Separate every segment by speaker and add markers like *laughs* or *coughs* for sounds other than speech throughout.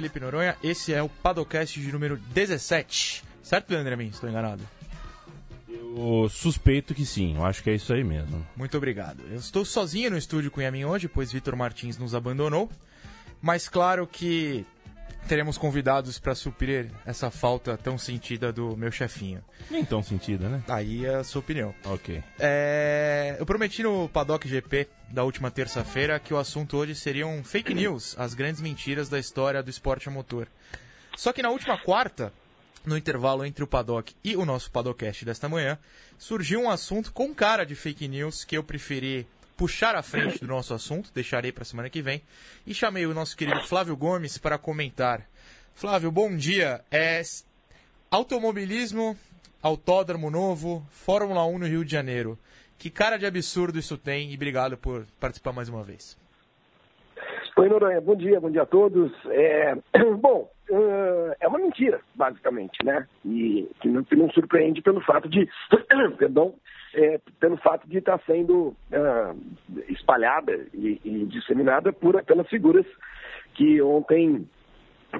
Speaker 1: Felipe Noronha, esse é o Padocast de número 17. Certo, Leandro Amin? Estou enganado?
Speaker 2: Eu suspeito que sim, eu acho que é isso aí mesmo.
Speaker 1: Muito obrigado. Eu estou sozinho no estúdio com o Yamin hoje, pois Vitor Martins nos abandonou. Mas claro que teremos convidados para suprir essa falta tão sentida do meu chefinho.
Speaker 2: Nem tão sentida, né?
Speaker 1: Aí é a sua opinião.
Speaker 2: Ok.
Speaker 1: É, eu prometi no Paddock GP da última terça-feira que o assunto hoje seriam fake news, *clears throat* as grandes mentiras da história do esporte a motor. Só que na última quarta, no intervalo entre o Paddock e o nosso Paddockcast desta manhã, surgiu um assunto com cara de fake news que eu preferi puxar à frente do nosso assunto, deixarei para a semana que vem, e chamei o nosso querido Flávio Gomes para comentar. Flávio, bom dia. É automobilismo, autódromo novo, Fórmula 1 no Rio de Janeiro. Que cara de absurdo isso tem e obrigado por participar mais uma vez.
Speaker 3: Oi, Noronha, bom dia, bom dia a todos. É, *clears throat* bom, é uma mentira, basicamente, né? E que não, que não surpreende pelo fato de, *clears throat* perdão, é, pelo fato de estar sendo uh, espalhada e, e, disseminada por, pelas figuras que ontem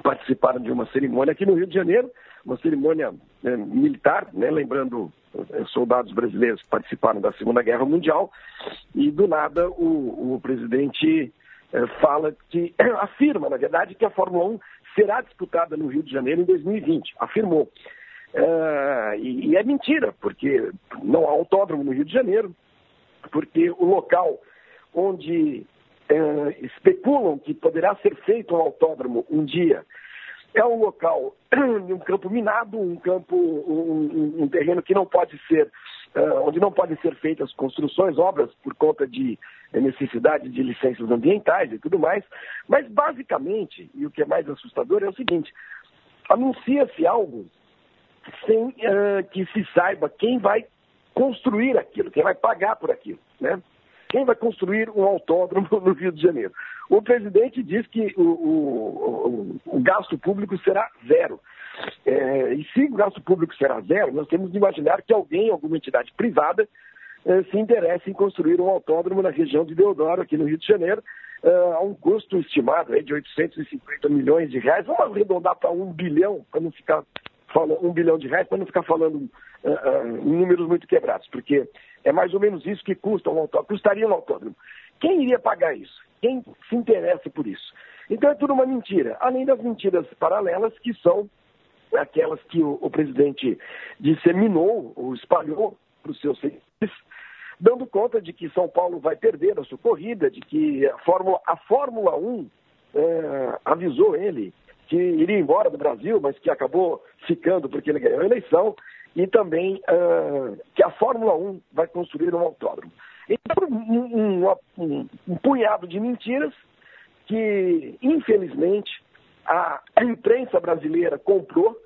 Speaker 3: participaram de uma cerimônia aqui no Rio de Janeiro, uma cerimônia é, militar, né, lembrando é, soldados brasileiros que participaram da Segunda Guerra Mundial, e do nada o, o presidente fala que, *clears throat* afirma, na verdade, que a Fórmula 1 será disputada no Rio de Janeiro em 2020, afirmou. Uh, e, e, é mentira, porque não há autódromo no Rio de Janeiro, porque o local onde uh, especulam que poderá ser feito um autódromo um dia é um local *clears throat* um campo minado, um campo, um, um, terreno que não pode ser, onde não podem ser feitas construções, obras por conta de necessidade de licenças ambientais e tudo mais. Mas basicamente, e o que é mais assustador é o seguinte: anuncia-se algo sem uh, que se saiba quem vai construir aquilo, quem vai pagar por aquilo, né? Quem vai construir um autódromo no Rio de Janeiro? O presidente diz que o, o, o, o gasto público será zero. É, e se o gasto público será zero, nós temos de imaginar que alguém, alguma entidade privada, é, se interesse em construir um autódromo na região de Deodoro, aqui no Rio de Janeiro, é, a um custo estimado de 850 milhões de reais. Vamos arredondar para um bilhão, para não ficar falando um bilhão de reais, para não ficar falando uh, uh, números muito quebrados, porque é mais ou menos isso que custa um autódromo, custaria um autódromo. Quem iria pagar isso? Quem se interessa por isso? Então é tudo uma mentira, além das mentiras paralelas que são aquelas que o, o presidente disseminou ou espalhou para os seus seguidores, dando conta de que São Paulo vai perder a sua corrida, de que a Fórmula, a Fórmula 1 é, avisou ele que iria embora do Brasil, mas que acabou ficando porque ele ganhou a eleição, e também uh, que a Fórmula 1 vai construir um autódromo. Então, um, um, um, punhado de mentiras que, infelizmente, a, a imprensa brasileira comprou,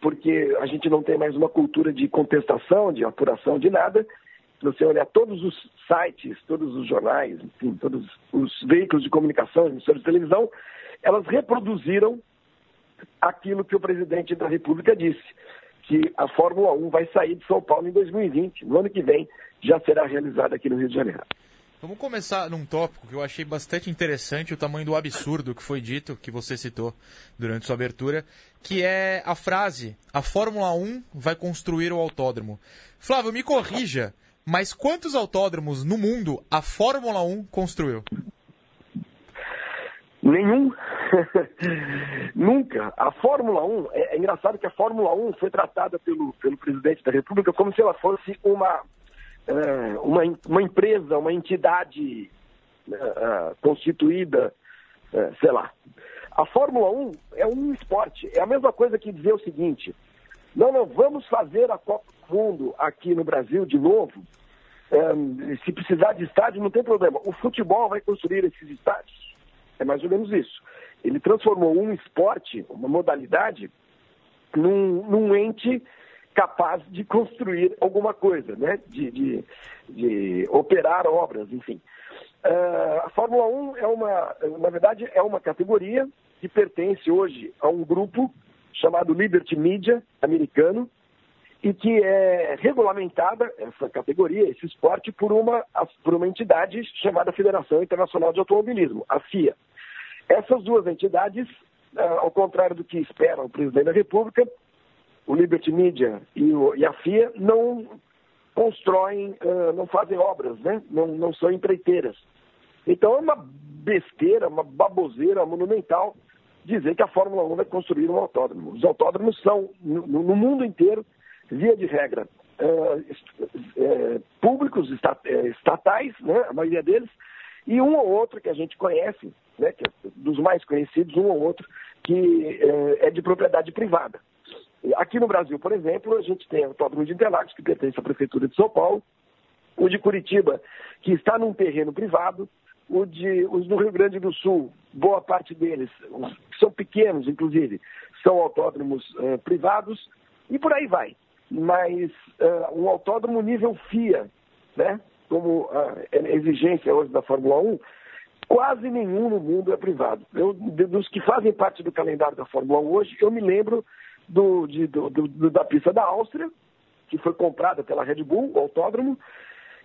Speaker 3: porque a gente não tem mais uma cultura de contestação, de apuração, de nada. Se você olhar todos os sites, todos os jornais, enfim, todos os veículos de comunicação, emissoras de televisão, elas reproduziram aquilo que o presidente da República disse, que a Fórmula 1 vai sair de São Paulo em 2020. No ano que vem já será realizada aqui no Rio de Janeiro.
Speaker 1: Vamos começar num tópico que eu achei bastante interessante, o tamanho do absurdo que foi dito, que você citou durante sua abertura, que é a frase: a Fórmula 1 vai construir o autódromo. Flávio, me corrija, mas quantos autódromos no mundo a Fórmula 1 construiu?
Speaker 3: Nenhum. *laughs* Nunca. A Fórmula 1, é, é, engraçado que a Fórmula 1 foi tratada pelo, pelo presidente da República como se ela fosse uma, é, uma, uma empresa, uma entidade é, é constituída, é, sei lá. A Fórmula 1 é um esporte. É a mesma coisa que dizer o seguinte: não, não, vamos fazer a Copa do Mundo aqui no Brasil de novo. se precisar de estádio, não tem problema. O futebol vai construir esses estádios. É mais ou menos isso. Ele transformou um esporte, uma modalidade, num, num ente capaz de construir alguma coisa, né? de, de, de operar obras, enfim. Uh, a Fórmula 1 é uma, na verdade, é uma categoria que pertence hoje a um grupo chamado Liberty Media americano e que é regulamentada essa categoria, esse esporte, por uma, por uma entidade chamada Federação Internacional de Automobilismo, a FIA. essas duas entidades, ao contrário do que espera o presidente da República, o Liberty Media e, o, e a FIA não constroem, não fazem obras, né? não, não são empreiteiras. Então é uma besteira, uma baboseira monumental dizer que a Fórmula 1 vai construir um autódromo. Os autódromos são, no, no mundo inteiro, via de regra, uh, públicos, eh, estatais, né, a maioria deles, e um ou outro que a gente conhece, né, que é dos mais conhecidos, um ou outro que é de propriedade privada. Aqui no Brasil, por exemplo, a gente tem o Autódromo de Interlagos, que pertence à Prefeitura de São Paulo, o de Curitiba, que está num terreno privado, o de, os do Rio Grande do Sul, boa parte deles, são pequenos, inclusive, são autódromos uh, privados, e por aí vai. Mas uh, um autódromo nível FIA, né, como a exigência hoje da Fórmula 1, quase nenhum no mundo é privado. Eu, dos que fazem parte do calendário da Fórmula 1 hoje, eu me lembro do, de, do, do, da pista da Áustria, que foi comprada pela Red Bull, o autódromo,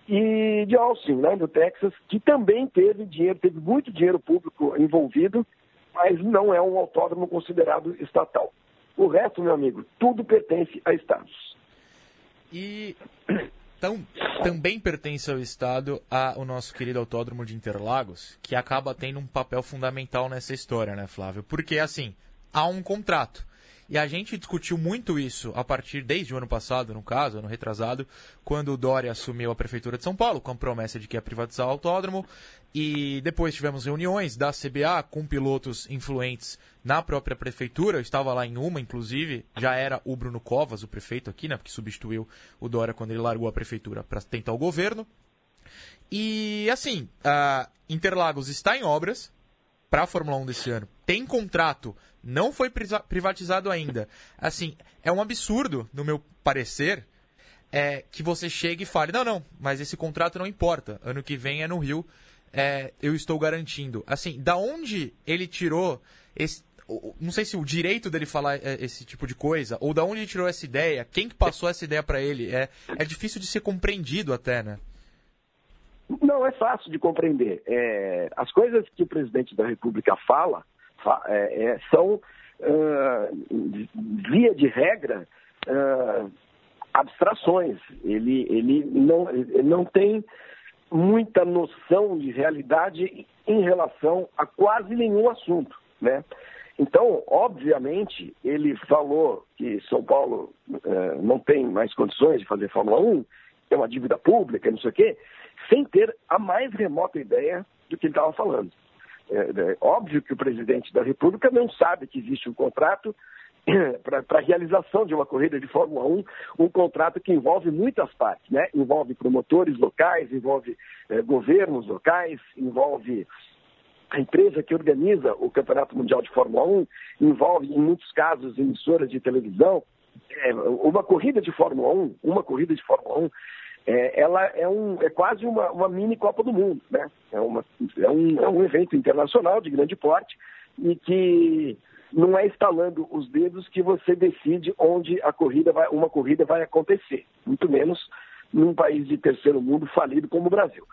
Speaker 3: e de Austin, né, do Texas, que também teve dinheiro, teve muito dinheiro público envolvido, mas não é um autódromo considerado estatal. O resto, meu amigo, tudo pertence a estados.
Speaker 1: E então, também pertence ao Estado a, o nosso querido Autódromo de Interlagos, que acaba tendo um papel fundamental nessa história, né, Flávio? Porque, assim, há um contrato. E a gente discutiu muito isso a partir desde o ano passado, no caso, ano retrasado, quando o Dória assumiu a prefeitura de São Paulo com a promessa de que ia privatizar o autódromo. E depois tivemos reuniões da CBA com pilotos influentes na própria prefeitura. Eu estava lá em uma, inclusive, já era o Bruno Covas, o prefeito aqui, né, que substituiu o Dória quando ele largou a prefeitura para tentar o governo. E assim, Interlagos está em obras para a Fórmula 1 desse ano. Tem contrato não foi privatizado ainda. Assim, é um absurdo, no meu parecer, é, que você chegue e fale: não, não, mas esse contrato não importa. Ano que vem é no Rio, é, eu estou garantindo. Assim, da onde ele tirou esse. Não sei se o direito dele falar é, esse tipo de coisa, ou da onde ele tirou essa ideia, quem que passou essa ideia para ele. É, é difícil de ser compreendido até, né?
Speaker 3: Não, é fácil de compreender. É, as coisas que o presidente da República fala, é, é, são, uh, via de regra, uh, abstrações. Ele, ele, não, ele não tem muita noção de realidade em relação a quase nenhum assunto, né? Então, obviamente, ele falou que São Paulo uh, não tem mais condições de fazer Fórmula 1, é uma dívida pública, não sei o quê, sem ter a mais remota ideia do que ele estava falando. É, é, óbvio que o presidente da República não sabe que existe um contrato *coughs* para a realização de uma corrida de Fórmula 1, um contrato que envolve muitas partes, né? Envolve promotores locais, envolve é, governos locais, envolve a empresa que organiza o Campeonato Mundial de Fórmula 1, envolve, em muitos casos, emissoras de televisão. É, uma corrida de Fórmula 1, uma corrida de Fórmula 1 é, ela é, um, é quase uma, uma, mini Copa do Mundo, né? É, uma, é, um, é um evento internacional de grande porte e que não é instalando os dedos que você decide onde a corrida vai, uma corrida vai acontecer, muito menos num país de terceiro mundo falido como o Brasil.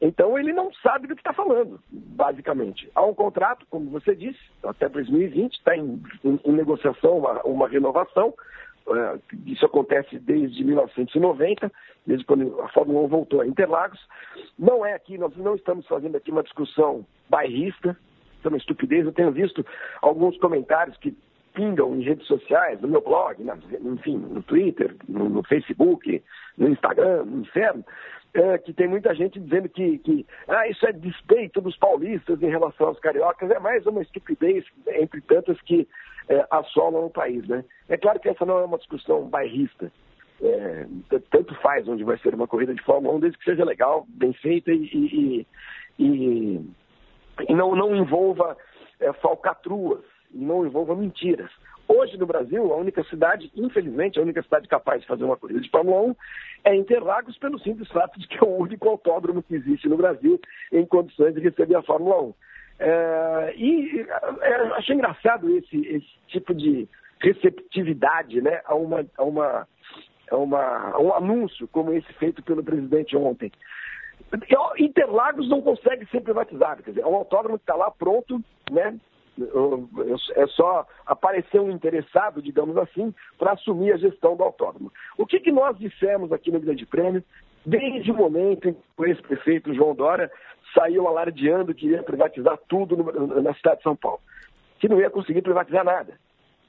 Speaker 3: Então ele não sabe do que está falando, basicamente. Há um contrato, como você disse, até 2020, está em, em, em negociação uma, uma renovação. Uh, isso acontece desde 1990 desde quando a Fórmula 1 voltou a Interlagos. Não é aqui, nós não estamos fazendo aqui uma discussão bairrista, uma estupidez. Eu tenho visto alguns comentários que pingam em redes sociais, no meu blog, na, enfim, no Twitter, no, no, Facebook, no Instagram, no inferno, é, que tem muita gente dizendo que, que ah, isso é despeito dos paulistas em relação aos cariocas. É mais uma estupidez entre tantas que é, assolam o país. Né? É claro que essa não é uma discussão bairrista é, tanto faz onde vai ser uma corrida de Fórmula 1, desde que seja legal, bem feita e, e, e, e não, não envolva é, falcatruas, não envolva mentiras. Hoje no Brasil, a única cidade, infelizmente, a única cidade capaz de fazer uma corrida de Fórmula 1 é Interlagos, pelo simples fato de que é o único autódromo que existe no Brasil em condições de receber a Fórmula 1. É, e é, achei engraçado esse, esse tipo de receptividade né, a, uma, a uma é uma, um anúncio como esse feito pelo presidente ontem. Interlagos não consegue ser privatizado, quer dizer, é um autódromo que está lá pronto, né? É só aparecer um interessado, digamos assim, para assumir a gestão do autódromo. O que, que nós dissemos aqui no Grande Prêmio, desde o momento em que o ex-prefeito João Dória saiu alardeando que ia privatizar tudo na cidade de São Paulo, que não ia conseguir privatizar nada.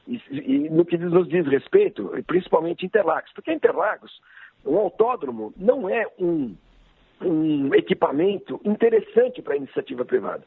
Speaker 3: E, e no que nos diz respeito, principalmente Interlagos, porque Interlagos, um autódromo não é um um equipamento interessante para a iniciativa privada.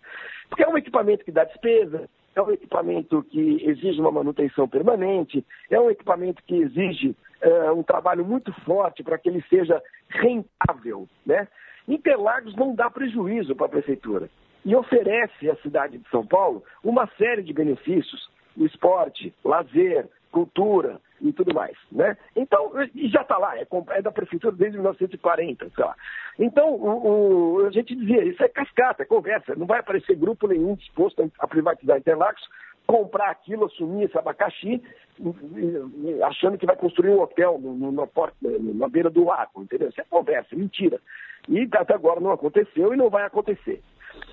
Speaker 3: Porque é um equipamento que dá despesa, é um equipamento que exige uma manutenção permanente, é um equipamento que exige uh, um trabalho muito forte para que ele seja rentável. Né? Interlagos não dá prejuízo para a prefeitura e oferece à cidade de São Paulo uma série de benefícios, o esporte, lazer, cultura, e tudo mais, né? Então, e já está lá, é, é, da prefeitura desde 1940, sei lá. Então, o, o, a gente dizia, isso é cascata, é conversa, não vai aparecer grupo nenhum disposto a privatizar Interlagos, comprar aquilo, assumir esse abacaxi, achando que vai construir um hotel no, no, na, porta, na beira do lago, entendeu? Isso é conversa, mentira. E até agora não aconteceu e não vai acontecer.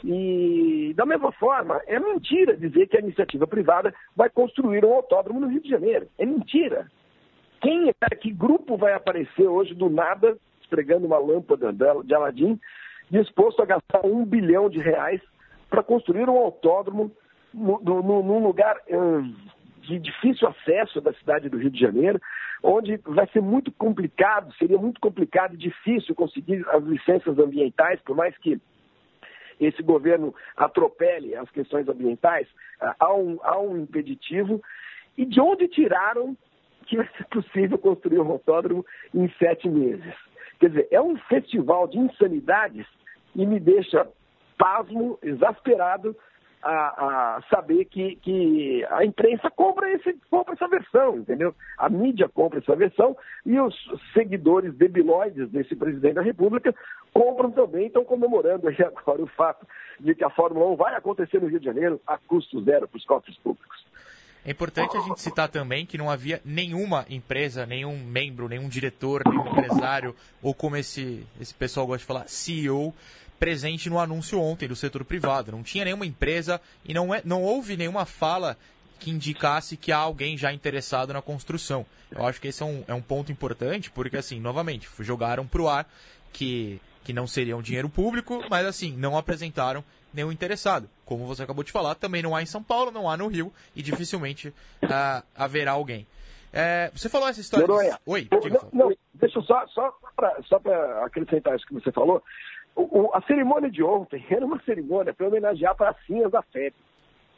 Speaker 3: E, da mesma forma, é mentira dizer que a iniciativa privada vai construir um autódromo no Rio de Janeiro. É mentira. Quem é, que grupo vai aparecer hoje do nada, esfregando uma lâmpada de Aladim, disposto a gastar um bilhão de reais para construir um autódromo num lugar hum, de difícil acesso da cidade do Rio de Janeiro, onde vai ser muito complicado, seria muito complicado e difícil conseguir as licenças ambientais, por mais que esse governo atropele as questões ambientais, ah, há um, há um impeditivo. E de onde tiraram que vai ser possível construir um autódromo em sete meses? Quer dizer, é um festival de insanidades e me deixa pasmo, exasperado, a, a saber que, que a imprensa compra, esse, compra essa versão, entendeu? A mídia compra essa versão e os seguidores debilóides desse presidente da República compram também, estão comemorando aí agora o fato de que a Fórmula 1 vai acontecer no Rio de Janeiro a custo zero para os cofres públicos.
Speaker 1: É importante a gente citar também que não havia nenhuma empresa, nenhum membro, nenhum diretor, nenhum empresário, ou como esse, esse pessoal gosta de falar, CEO, presente no anúncio ontem do setor privado. Não tinha nenhuma empresa e não, é, não houve nenhuma fala que indicasse que há alguém já interessado na construção. Eu acho que esse é um, é um ponto importante, porque, assim, novamente, jogaram para o ar que, que não seria um dinheiro público, mas, assim, não apresentaram nenhum interessado. Como você acabou de falar, também não há em São Paulo, não há no Rio, e dificilmente uh, haverá alguém. É, você falou essa história.
Speaker 3: Noronha, Oi, não, não, deixa eu só, só para acrescentar isso que você falou. O, a cerimônia de ontem *laughs* era uma cerimônia para homenagear pracinhas da FEB.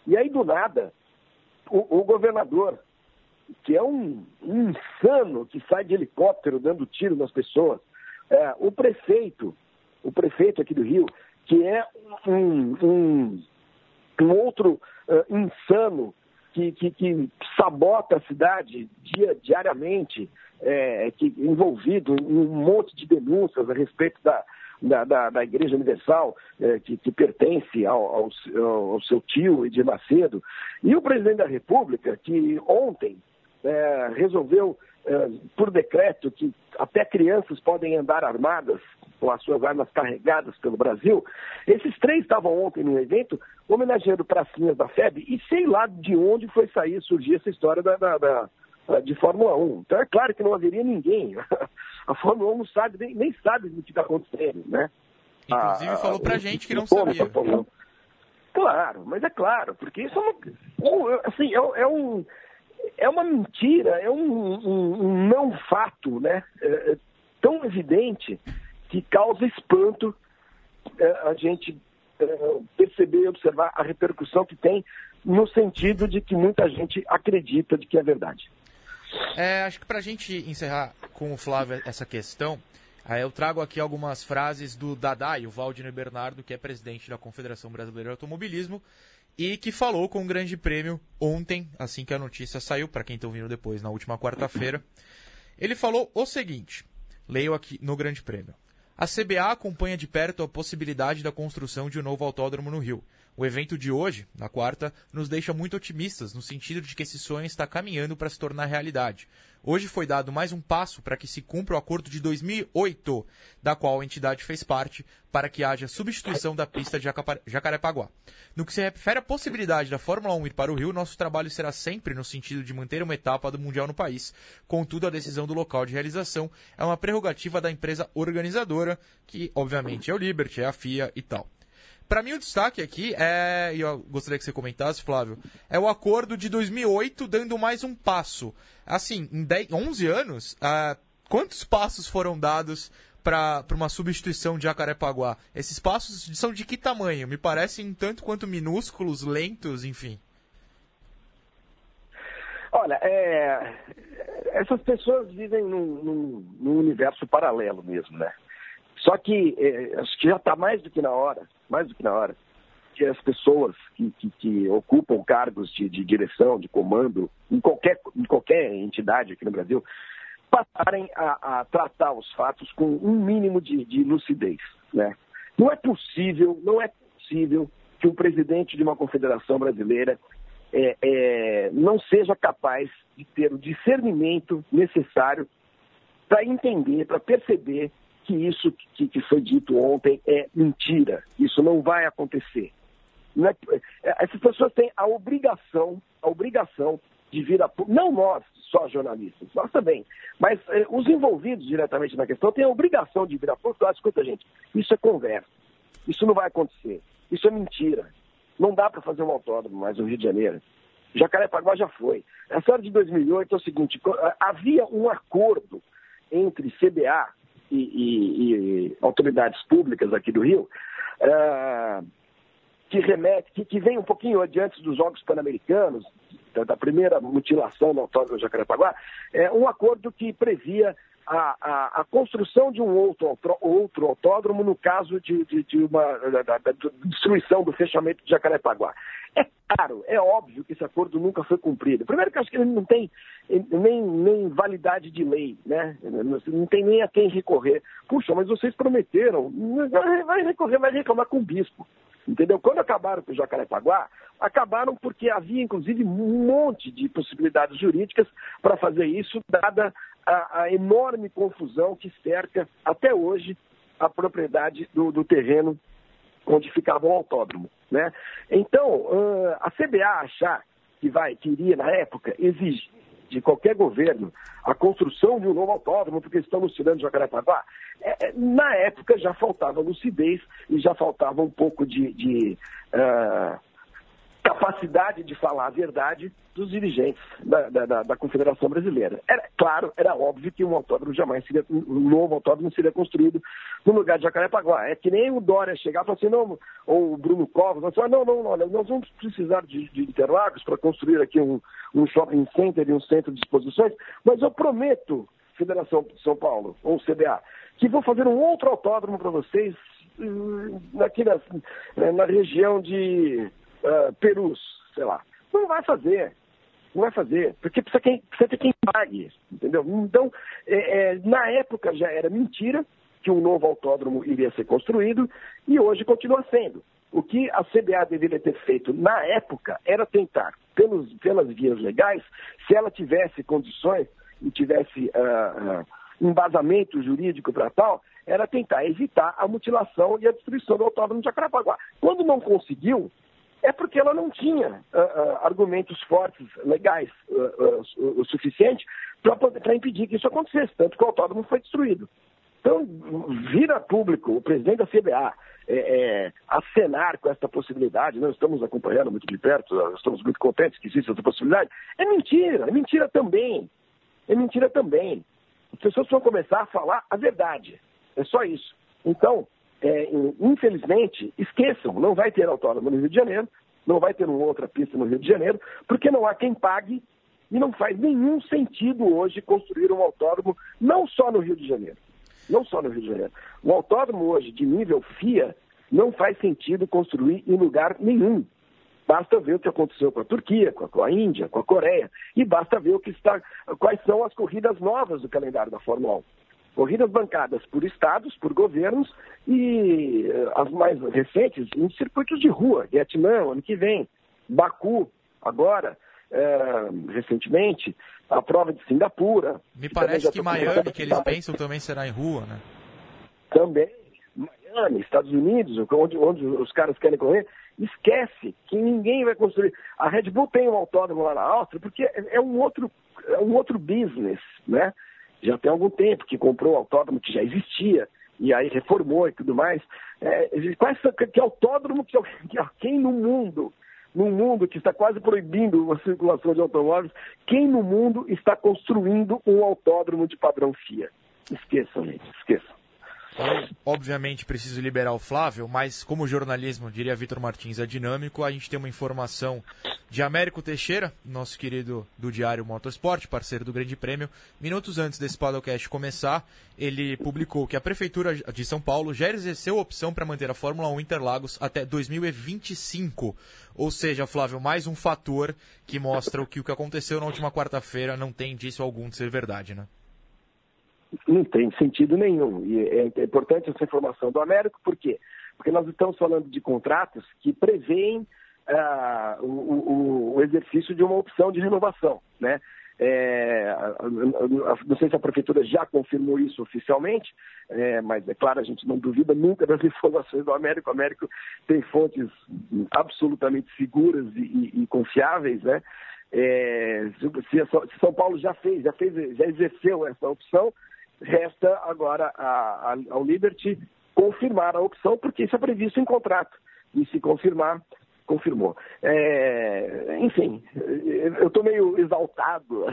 Speaker 3: E aí, do nada, o, o governador, que é um, um, insano que sai de helicóptero dando tiro nas pessoas, é, o prefeito, o prefeito aqui do Rio, que é um, um, um outro uh, insano que, que, que, sabota a cidade dia, diariamente, é, que, envolvido em um monte de denúncias a respeito da, da, da, da Igreja Universal, é, que, que, pertence ao, ao, ao, seu tio Edir Macedo, e o presidente da República, que ontem é, resolveu, é, por decreto, que até crianças podem andar armadas com as suas armas carregadas pelo Brasil. Esses três estavam ontem no evento homenageando pracinhas da FEB e sei lá de onde foi sair, surgir essa história da, da, da de Fórmula 1. Então é claro que não haveria ninguém. *laughs* A Fórmula 1 não sabe, nem, nem sabe do que está acontecendo, né?
Speaker 1: Inclusive a, falou pra gente que não sabia.
Speaker 3: Claro, mas é claro, porque isso é uma, assim, é, é um, é uma mentira, é um, um, um não fato, né? É, é tão evidente que causa espanto é, a gente é, perceber e observar a repercussão que tem no sentido de que muita gente acredita de que é verdade.
Speaker 1: É, acho que para a gente encerrar com o Flávio essa questão, eu trago aqui algumas frases do Dadai, o Valdino Bernardo, que é presidente da Confederação Brasileira de Automobilismo, e que falou com o Grande Prêmio ontem, assim que a notícia saiu, para quem está ouvindo depois, na última quarta-feira. Ele falou o seguinte: leio aqui no Grande Prêmio. A CBA acompanha de perto a possibilidade da construção de um novo autódromo no Rio. O evento de hoje, na quarta, nos deixa muito otimistas no sentido de que esse sonho está caminhando para se tornar realidade. Hoje foi dado mais um passo para que se cumpra o acordo de 2008, da qual a entidade fez parte, para que haja substituição da pista de Jacarepaguá. No que se refere à possibilidade da Fórmula 1 ir para o Rio, nosso trabalho será sempre no sentido de manter uma etapa do Mundial no país. Contudo, a decisão do local de realização é uma prerrogativa da empresa organizadora, que obviamente é o Liberty, é a FIA e tal. Para mim, o destaque aqui é, e eu gostaria que você comentasse, Flávio, é o acordo de 2008 dando mais um passo. Assim, em 10, 11 anos, uh, quantos passos foram dados para uma substituição de Jacarepaguá? Esses passos são de que tamanho? Me parecem tanto quanto minúsculos, lentos, enfim.
Speaker 3: Olha, é, essas pessoas vivem num, num, num universo paralelo mesmo, né? Só que é, acho que já está mais do que na hora, mais do que na hora, que as pessoas que, que, que ocupam cargos de, de, direção, de comando, em qualquer, em qualquer entidade aqui no Brasil, passarem a, a tratar os fatos com um mínimo de, de lucidez. Né? Não é possível, não é possível que um presidente de uma confederação brasileira é, é, não seja capaz de ter o discernimento necessário para entender, para perceber que isso que, que, foi dito ontem é mentira. Isso não vai acontecer. Não é, é essas pessoas têm a obrigação, a obrigação de vir a não nós só jornalistas, nós também, mas eh, os envolvidos diretamente na questão têm a obrigação de vir a público e escuta gente, isso é conversa, isso não vai acontecer, isso é mentira, não dá para fazer um autódromo mais no Rio de Janeiro. Jacarepaguá já foi. A história de 2008 é o seguinte, havia um acordo entre CBA e, e, e autoridades públicas aqui do Rio, uh, que remete, que, que, vem um pouquinho adiante dos Jogos Pan-Americanos, da, da, primeira mutilação no autódromo Jacarepaguá, é um acordo que previa a, a, a, construção de um outro, outro autódromo no caso de, de, de uma da, da, da, destruição do fechamento de Jacarepaguá. É claro, é óbvio que esse acordo nunca foi cumprido. Primeiro que acho que ele não tem nem, nem validade de lei, né? Não tem nem a quem recorrer. Puxa, mas vocês prometeram, vai recorrer, vai reclamar com o bispo. Entendeu? Quando acabaram com o Jacarepaguá, acabaram porque havia, inclusive, um monte de possibilidades jurídicas para fazer isso, dada a, a, enorme confusão que cerca até hoje a propriedade do, do terreno onde ficava o autódromo. Né? Então, uh, a CBA achar que vai, que iria na época exigir de qualquer governo a construção de um novo autódromo, porque estamos tirando Jacarepaguá, é, é, na época já faltava lucidez e já faltava um pouco de, de uh, capacidade de falar a verdade dos dirigentes da, da, da, Confederação Brasileira. Era claro, era óbvio que um autódromo jamais seria, um novo autódromo seria construído no lugar de Jacarepaguá. É que nem o Dória chegar e falar assim, não, ou o Bruno Covas, falar, não, não, não, nós vamos precisar de, de Interlagos para construir aqui um, um shopping center e um centro de exposições, mas eu prometo, Federação de São Paulo, ou CBA, que vou fazer um outro autódromo para vocês hum, aqui na, na região de uh, perus, sei lá. Não vai fazer. Não vai fazer, porque precisa, quem, precisa ter quem pague, entendeu? Então, é, é, na época já era mentira que um novo autódromo iria ser construído e hoje continua sendo. O que a CBA deveria ter feito na época era tentar, pelos, pelas vias legais, se ela tivesse condições e tivesse uh, uh, embasamento jurídico para tal, era tentar evitar a mutilação e a destruição do autódromo de Acarapaguá. Quando não conseguiu, é porque ela não tinha uh, uh, argumentos fortes, legais, uh, o suficiente para impedir que isso acontecesse, tanto que o autódromo foi destruído. Então, vira público o presidente da CBA é, é, acenar com essa possibilidade, nós estamos acompanhando muito de perto, estamos muito contentes que existe essa possibilidade, é mentira, é mentira também. É mentira também. As pessoas vão começar a falar a verdade. É só isso. Então, é, infelizmente, esqueçam, não vai ter autódromo no Rio de Janeiro, não vai ter uma outra pista no Rio de Janeiro, porque não há quem pague e não faz nenhum sentido hoje construir um autódromo, não só no Rio de Janeiro. Não só no Rio de Janeiro. Um autódromo hoje de nível FIA não faz sentido construir em lugar nenhum. Basta ver o que aconteceu com a Turquia, com a Índia, com a Coreia, e basta ver o que está, quais são as corridas novas do calendário da Fórmula 1. Corridas bancadas por estados, por governos e eh, as mais recentes em circuitos de rua, Vietnã, ano que vem, Baku, agora, é, recentemente, a prova de Singapura.
Speaker 1: Me parece que Miami, que eles pensam, também será em rua, né?
Speaker 3: Também. Miami, Estados Unidos, onde, onde os caras querem correr, esquece que ninguém vai construir. A Red Bull tem um autódromo lá na Áustria, porque é, é um outro, é um outro business, né? Já tem algum tempo que comprou o autódromo que já existia e aí reformou e tudo mais. É, quais, que autódromo que, que quem no mundo num mundo que está quase proibindo a circulação de automóveis, quem no mundo está construindo um autódromo de padrão FIA? Esqueçam, gente, esqueçam.
Speaker 1: Eu, obviamente, preciso liberar o Flávio, mas como jornalismo, diria Vitor Martins, é dinâmico, a gente tem uma informação de Américo Teixeira, nosso querido do Diário Motorsport, parceiro do Grande Prêmio. Minutos antes desse podcast começar, ele publicou que a Prefeitura de São Paulo já exerceu a opção para manter a Fórmula 1 Interlagos até 2025. Ou seja, Flávio, mais um fator que mostra que o que aconteceu na última quarta-feira não tem indício algum de ser verdade, né?
Speaker 3: Não tem sentido nenhum. E é, é importante essa informação do Américo, por quê? Porque nós estamos falando de contratos que prevêem uh, o, o, o, exercício de uma opção de renovação. Né? É, não sei se a prefeitura já confirmou isso oficialmente, é, mas é claro, a gente não duvida nunca das *laughs* informações do Américo. O Américo tem fontes absolutamente seguras e, e, e confiáveis, né? É, se, se, São Paulo já fez, já fez, já exerceu essa opção, Resta agora a, a, ao Liberty confirmar a opção, porque isso é previsto em contrato. E se confirmar, confirmou. É, enfim, eu estou meio exaltado,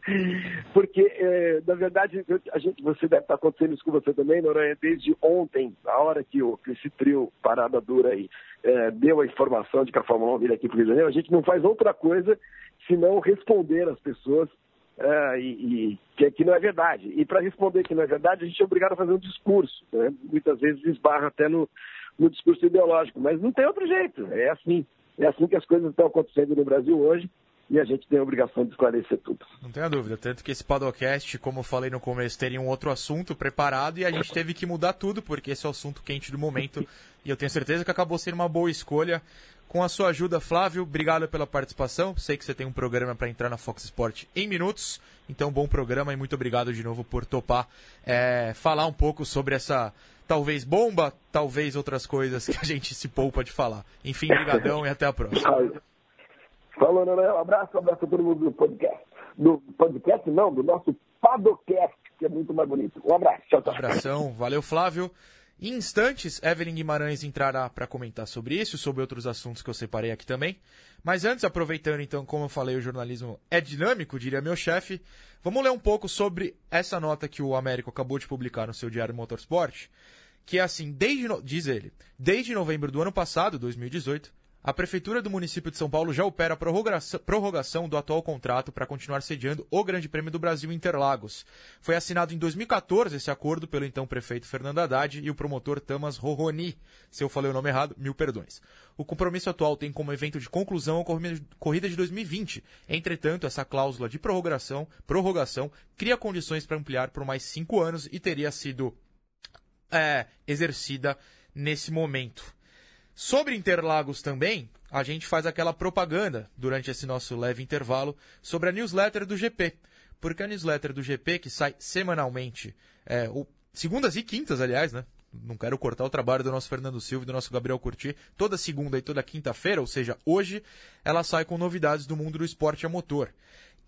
Speaker 3: *laughs* porque, é, na verdade, a gente, você deve estar acontecendo isso com você também, Noronha, desde ontem, a hora que, o, que esse trio Parada Dura aí é, deu a informação de que a Fórmula 1 viria aqui para o Rio de Janeiro, a gente não faz outra coisa senão responder às pessoas Uh, e, e, que, que, não é verdade. E para responder que não é verdade, a gente é obrigado a fazer um discurso. Né? Muitas vezes esbarra até no, no discurso ideológico, mas não tem outro jeito. É assim. É assim que as coisas estão acontecendo no Brasil hoje e a gente tem a obrigação de esclarecer tudo.
Speaker 1: Não tenha dúvida, tanto que esse podcast, como falei no começo, teria um outro assunto preparado e a gente teve que mudar tudo, porque esse é o assunto quente do momento e eu tenho certeza que acabou sendo uma boa escolha com a sua ajuda, Flávio, obrigado pela participação. Sei que você tem um programa para entrar na Fox Sport em minutos. Então, bom programa e muito obrigado de novo por topar é, falar um pouco sobre essa talvez bomba, talvez outras coisas que a gente se poupa de falar. Enfim, brigadão e até a próxima.
Speaker 3: Falou, Noel. Um abraço, um abraço a todo mundo do podcast. Do podcast, não, do nosso Padocast, que é muito mais bonito. Um abraço. Tchau, tchau.
Speaker 1: Um abração. Valeu, Flávio. Em instantes, Evelyn Guimarães entrará para comentar sobre isso, sobre outros assuntos que eu separei aqui também. Mas antes, aproveitando então, como eu falei, o jornalismo é dinâmico, diria meu chefe, vamos ler um pouco sobre essa nota que o Américo acabou de publicar no seu Diário Motorsport, que é assim, desde, diz ele, desde novembro do ano passado, 2018, a Prefeitura do município de São Paulo já opera a prorrogação do atual contrato para continuar sediando o Grande Prêmio do Brasil Interlagos. Foi assinado em 2014 esse acordo pelo então prefeito Fernando Haddad e o promotor Tamas Roroni. Se eu falei o nome errado, mil perdões. O compromisso atual tem como evento de conclusão a corrida de 2020. Entretanto, essa cláusula de prorrogação, prorrogação cria condições para ampliar por mais cinco anos e teria sido é, exercida nesse momento. Sobre Interlagos também, a gente faz aquela propaganda durante esse nosso leve intervalo sobre a newsletter do GP. Porque a newsletter do GP, que sai semanalmente, é, o, segundas e quintas, aliás, né? Não quero cortar o trabalho do nosso Fernando Silva e do nosso Gabriel Curti. Toda segunda e toda quinta-feira, ou seja, hoje, ela sai com novidades do mundo do esporte a motor.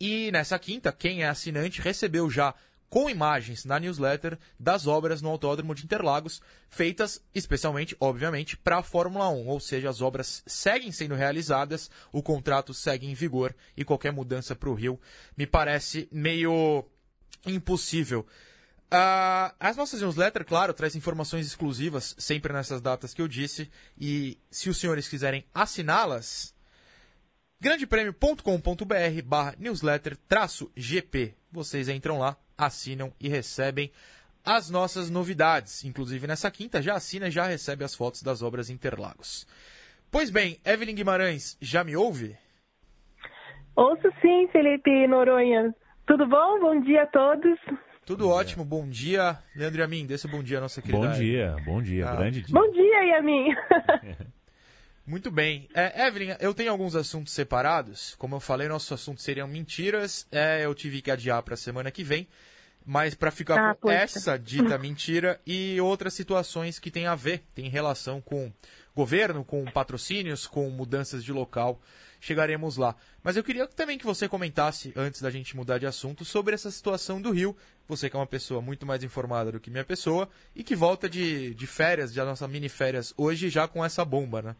Speaker 1: E nessa quinta, quem é assinante recebeu já com imagens na newsletter das obras no Autódromo de Interlagos, feitas especialmente, obviamente, para a Fórmula 1. Ou seja, as obras seguem sendo realizadas, o contrato segue em vigor e qualquer mudança para o Rio me parece meio impossível. Uh, as nossas newsletters, claro, trazem informações exclusivas, sempre nessas datas que eu disse. E se os senhores quiserem assiná-las, grandepremio.com.br barra newsletter GP. Vocês entram lá, assinam e recebem as nossas novidades. Inclusive nessa quinta já assina e já recebe as fotos das obras Interlagos. Pois bem, Evelyn Guimarães, já me ouve?
Speaker 4: Ouço sim, Felipe Noronha. Tudo bom? Bom dia a todos.
Speaker 1: Tudo bom ótimo, dia. bom dia. Leandro Yamin, dê seu bom dia à nossa querida.
Speaker 2: Bom dia, bom dia, ah. grande dia.
Speaker 4: Bom dia, Yamin. *laughs*
Speaker 1: Muito bem. É, Evelyn, eu tenho alguns assuntos separados. Como eu falei, nossos assuntos seriam mentiras. É, eu tive que adiar para a semana que vem. Mas para ficar ah, com poxa. essa dita mentira e outras situações que têm a ver, tem relação com governo, com patrocínios, com mudanças de local chegaremos lá. Mas eu queria também que você comentasse, antes da gente mudar de assunto, sobre essa situação do Rio. Você que é uma pessoa muito mais informada do que minha pessoa e que volta de, de férias, de nossa mini férias hoje já com essa bomba, né?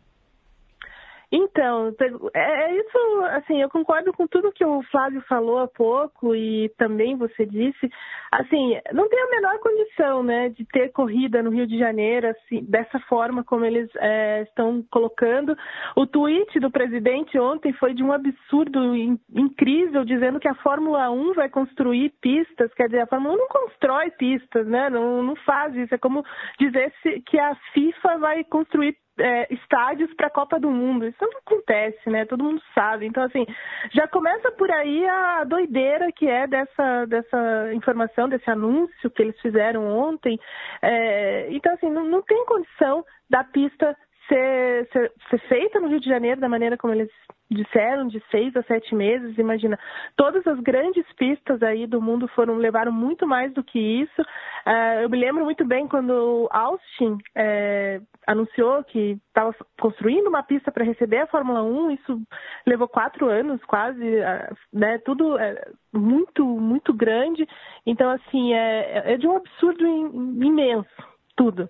Speaker 4: Então, é, é isso, assim, eu concordo com tudo que o Flávio falou há pouco e também você disse. Assim, não tem a menor condição, né, de ter corrida no Rio de Janeiro, assim, dessa forma como eles é, estão colocando. O tweet do presidente ontem foi de um absurdo in, incrível, dizendo que a Fórmula 1 vai construir pistas, quer dizer, a Fórmula 1 não constrói pistas, né, não, não faz isso. É como dizer que a FIFA vai construir é, estádios para a Copa do Mundo. Isso não acontece, né? Todo mundo sabe. Então, assim, já começa por aí a doideira que é dessa, dessa informação, desse anúncio que eles fizeram ontem. É, então, assim, não, não tem condição da pista ser, ser, ser feita no Rio de Janeiro da maneira como eles disseram, de seis a sete meses. Imagina, todas as grandes pistas aí do mundo foram levaram muito mais do que isso. Uh, eu me lembro muito bem quando Austin é, anunciou que estava construindo uma pista para receber a Fórmula 1. Isso levou quatro anos, quase, uh, né? Tudo é muito, muito grande. Então, assim, é, é de um absurdo imenso tudo.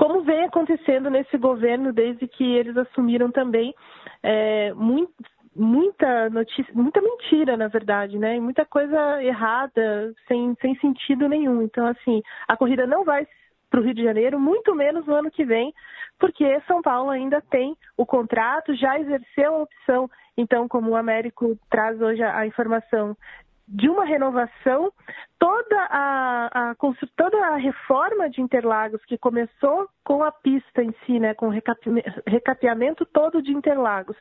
Speaker 4: Como vem acontecendo nesse governo desde que eles assumiram também é, muito, muita notícia, muita mentira, na verdade, né? E muita coisa errada, sem, sem sentido nenhum. Então, assim, a corrida não vai para o Rio de Janeiro, muito menos no ano que vem, porque São Paulo ainda tem o contrato, já exerceu a opção. Então, como o Américo traz hoje a informação de uma renovação, toda a, a, toda a reforma de Interlagos, que começou com a pista em si, né, com o recapeamento todo de Interlagos,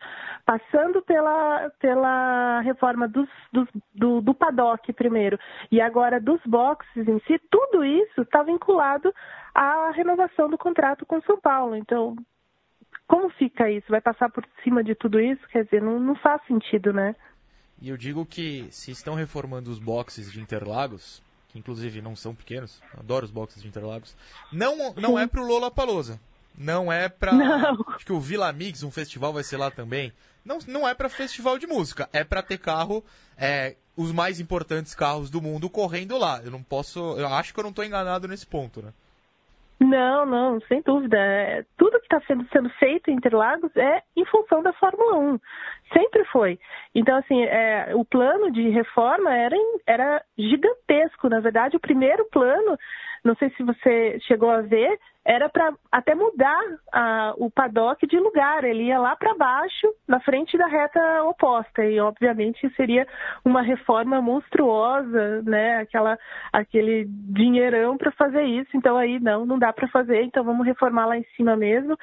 Speaker 4: passando pela, pela reforma dos, dos, do, do paddock primeiro, e agora dos boxes em si, tudo isso está vinculado à renovação do contrato com São Paulo. Então, como fica isso? Vai passar por cima de tudo isso? Quer dizer, não, não faz sentido, né?
Speaker 1: E eu digo que se estão reformando os boxes de Interlagos, que inclusive não são pequenos, adoro os boxes de Interlagos, não, não é pro Lola Palosa. Não é pra. *laughs* Não. Acho que o Vila Mix, um festival, vai ser lá também. Não, não é para festival de música, é para ter carro, é, os mais importantes carros do mundo correndo lá. Eu não posso. Eu acho que eu não estou enganado nesse ponto, né?
Speaker 4: Não, não, sem dúvida. É, tudo que está sendo, sendo feito em Interlagos é em função da Fórmula 1. Sempre foi. Então, assim, é, o plano de reforma era, era gigantesco. Na verdade, o primeiro plano, não sei se você chegou a ver, era para até mudar a, o paddock de lugar. Ele ia lá para baixo, na frente da reta oposta. E, obviamente, seria uma reforma monstruosa, né? Aquela, aquele dinheirão para fazer isso. Então, aí, não, não dá para fazer. Então, vamos reformar lá em cima mesmo.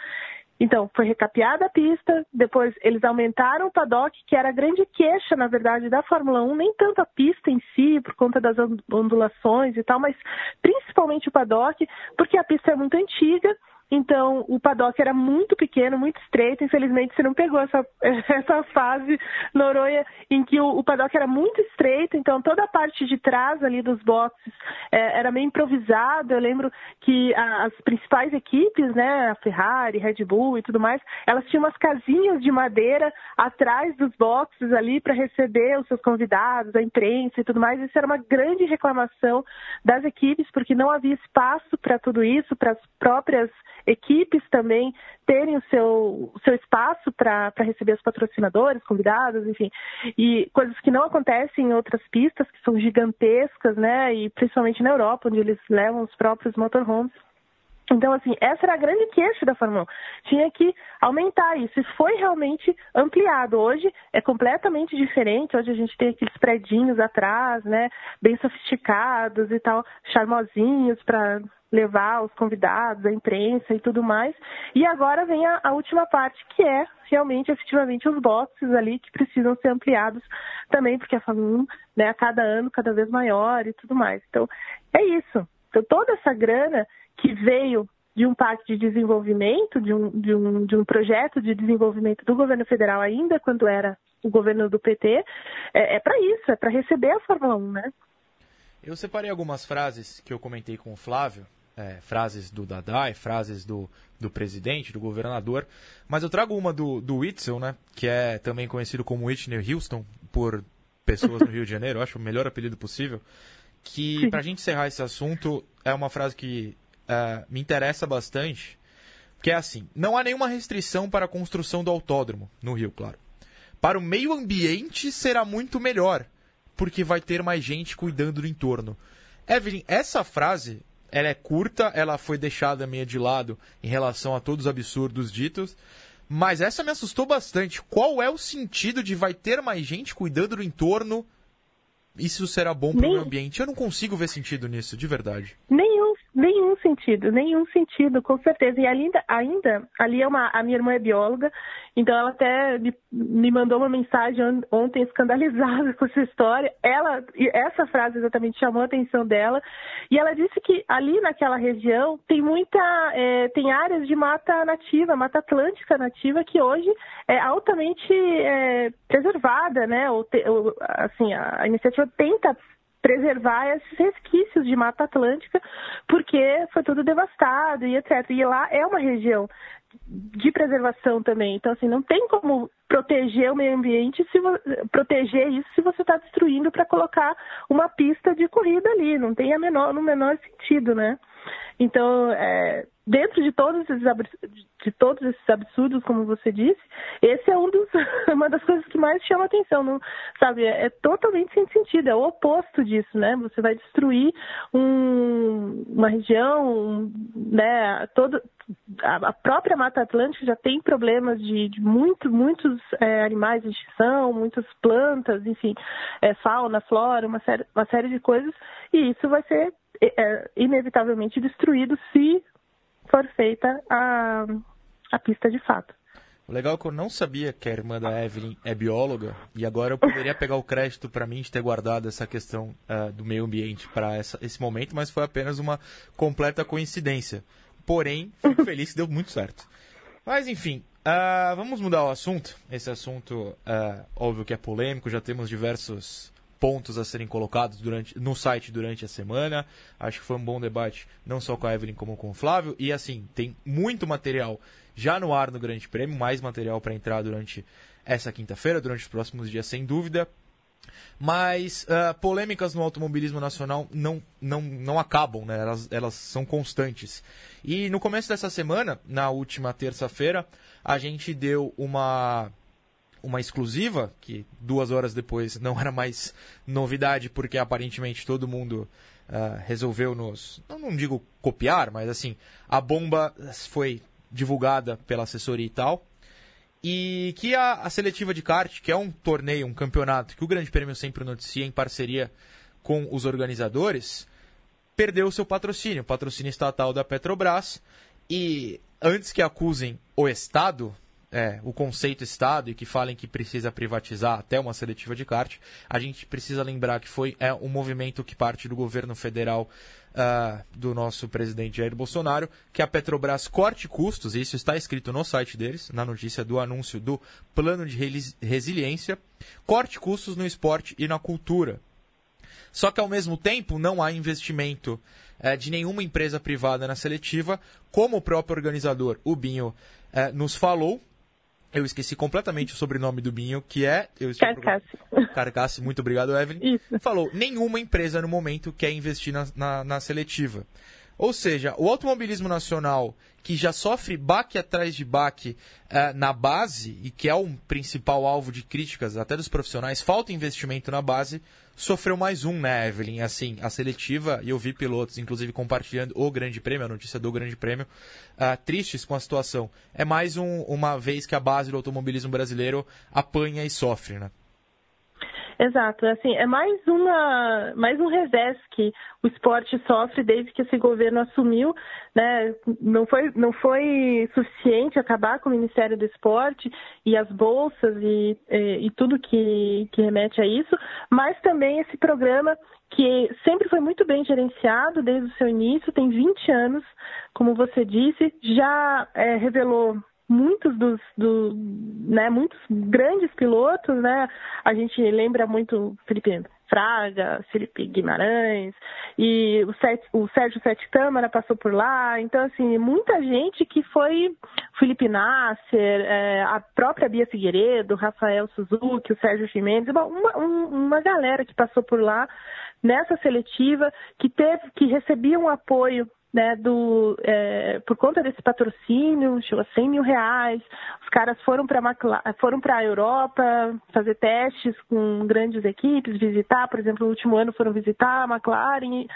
Speaker 4: Então, foi recapeada a pista, depois eles aumentaram o paddock, que era a grande queixa, na verdade, da Fórmula 1, nem tanto a pista em si, por conta das ondulações e tal, mas principalmente o paddock, porque a pista é muito antiga então, o paddock era muito pequeno, muito estreito. Infelizmente, você não pegou essa, *laughs* essa fase, Noronha, em que o, o paddock era muito estreito. Então, toda a parte de trás ali dos boxes é, era meio improvisado. Eu lembro que a, as principais equipes, né, a Ferrari, Red Bull e tudo mais, elas tinham umas casinhas de madeira atrás dos boxes ali para receber os seus convidados, a imprensa e tudo mais. Isso era uma grande reclamação das equipes, porque não havia espaço para tudo isso, para as próprias equipes também terem o seu, o seu espaço para receber os patrocinadores, convidados, enfim. E coisas que não acontecem em outras pistas, que são gigantescas, né? E principalmente na Europa, onde eles levam os próprios motorhomes. Então, assim, essa era a grande queixa da Fórmula 1. Tinha que aumentar isso. E foi realmente ampliado. Hoje é completamente diferente. Hoje a gente tem aqueles predinhos atrás, né? Bem sofisticados e tal, charmosinhos para levar os convidados, a imprensa e tudo mais. E agora vem a, a, última parte, que é realmente, efetivamente, os boxes ali que precisam ser ampliados também, porque a Fórmula 1, né, a cada ano, cada vez maior e tudo mais. Então, é isso. Então, toda essa grana que veio de um pacto de desenvolvimento, de um, de, um, de um projeto de desenvolvimento do governo federal, ainda quando era o governo do PT, é, é para isso, é para receber a Fórmula 1, né?
Speaker 1: Eu separei algumas frases que eu comentei com o Flávio, é, frases do Dadai, frases do, do presidente, do governador, mas eu trago uma do, do Witzel, né, que é também conhecido como Whitney Houston por pessoas no Rio de Janeiro, acho o melhor apelido possível, que para a gente encerrar esse assunto é uma frase que uh, me interessa bastante, que é assim: não há nenhuma restrição para a construção do autódromo, no Rio, claro. Para o meio ambiente será muito melhor, porque vai ter mais gente cuidando do entorno. Evelyn, essa frase ela é curta, ela foi deixada meio de lado em relação a todos os absurdos ditos, mas essa me assustou bastante. Qual é o sentido de vai ter mais gente cuidando do entorno? Isso será bom para o meio ambiente? Eu não consigo ver sentido nisso, de verdade.
Speaker 4: Nenhum Nenhum sentido, nenhum sentido, com certeza. E ainda, ainda ali é uma, a minha irmã é bióloga, então ela até me, me mandou uma mensagem ontem escandalizada *laughs* com essa história. Ela, essa frase exatamente chamou a atenção dela, e ela disse que ali naquela região tem muita, é, tem áreas de mata nativa, mata atlântica nativa, que hoje é altamente é, preservada, né? Ou, te, ou, assim, a iniciativa tenta preservar esses resquícios de Mata Atlântica, porque foi tudo devastado e etc. E lá é uma região de preservação também. Então, assim, não tem como proteger o meio ambiente, se proteger isso se você está destruindo para colocar uma pista de corrida ali. Não tem a menor, no menor sentido, né? Então, é, dentro de todos, esses, de todos esses absurdos, como você disse, esse é um dos, *laughs* uma das coisas que mais chama atenção, não, sabe? É, é, totalmente sem sentido, é o oposto disso, né? Você vai destruir um, uma região, né? Todo, a, a, própria Mata Atlântica já tem problemas de, de muito, muitos é, animais de extinção, muitas plantas, enfim, é, fauna, flora, uma série, uma série de coisas, e isso vai ser é, inevitavelmente destruído se for feita a, a pista de fato.
Speaker 1: O legal é que eu não sabia que a irmã da Evelyn é bióloga e agora eu poderia *laughs* pegar o crédito para mim de ter guardado essa questão uh, do meio ambiente para esse momento, mas foi apenas uma completa coincidência. Porém, fico *laughs* feliz que deu muito certo. Mas enfim, uh, vamos mudar o assunto. Esse assunto, uh, óbvio que é polêmico, já temos diversos pontos a serem colocados durante, no site durante a semana. Acho que foi um bom debate, não só com a Evelyn como com o Flávio. E assim, tem muito material já no ar no Grande Prêmio, mais material para entrar durante essa quinta-feira, durante os próximos dias, sem dúvida. Mas uh, polêmicas no automobilismo nacional não, não, não acabam, né? elas, elas são constantes. E no começo dessa semana, na última terça-feira, a gente deu uma uma exclusiva, que duas horas depois não era mais novidade, porque aparentemente todo mundo uh, resolveu nos. Não, não digo copiar, mas assim, a bomba foi divulgada pela assessoria e tal. E que a, a seletiva de kart, que é um torneio, um campeonato que o Grande Prêmio sempre noticia em parceria com os organizadores, perdeu o seu patrocínio, o patrocínio estatal da Petrobras. E antes que acusem o Estado é, o conceito Estado e que falem que precisa privatizar até uma seletiva de kart, a gente precisa lembrar que foi é, um movimento que parte do governo federal uh, do nosso presidente Jair Bolsonaro, que a Petrobras corte custos, e isso está escrito no site deles, na notícia do anúncio do plano de resiliência, corte custos no esporte e na cultura. Só que ao mesmo tempo não há investimento uh, de nenhuma empresa privada na seletiva, como o próprio organizador, o Binho, uh, nos falou, eu esqueci completamente o sobrenome do Binho, que é. Eu
Speaker 4: Carcasse.
Speaker 1: Carcasse, muito obrigado, Evelyn.
Speaker 4: Isso.
Speaker 1: Falou: nenhuma empresa no momento quer investir na, na, na seletiva. Ou seja, o automobilismo nacional, que já sofre baque atrás de baque uh, na base, e que é um principal alvo de críticas até dos profissionais, falta investimento na base, sofreu mais um, né, Evelyn? Assim, a seletiva, e eu vi pilotos, inclusive, compartilhando o Grande Prêmio, a notícia do Grande Prêmio, uh, tristes com a situação. É mais um, uma vez que a base do automobilismo brasileiro apanha e sofre, né?
Speaker 4: Exato, assim, é mais uma mais um revés que o esporte sofre desde que esse governo assumiu, né? Não foi não foi suficiente acabar com o Ministério do Esporte e as bolsas e, e, e tudo que, que remete a isso, mas também esse programa que sempre foi muito bem gerenciado desde o seu início, tem 20 anos, como você disse, já é, revelou muitos dos do, né, muitos grandes pilotos, né? A gente lembra muito Felipe Fraga, Felipe Guimarães e o, Set, o Sérgio Sete Câmara passou por lá. Então, assim, muita gente que foi Felipe Nasser, é, a própria Bia Figueiredo, Rafael Suzuki, o Sérgio Chimenez, uma, uma, uma galera que passou por lá nessa seletiva, que teve, que recebia um apoio né, do, é, por conta desse patrocínio, chegou a 100 mil reais. Os caras foram para foram a Europa fazer testes com grandes equipes, visitar, por exemplo, no último ano foram visitar a McLaren.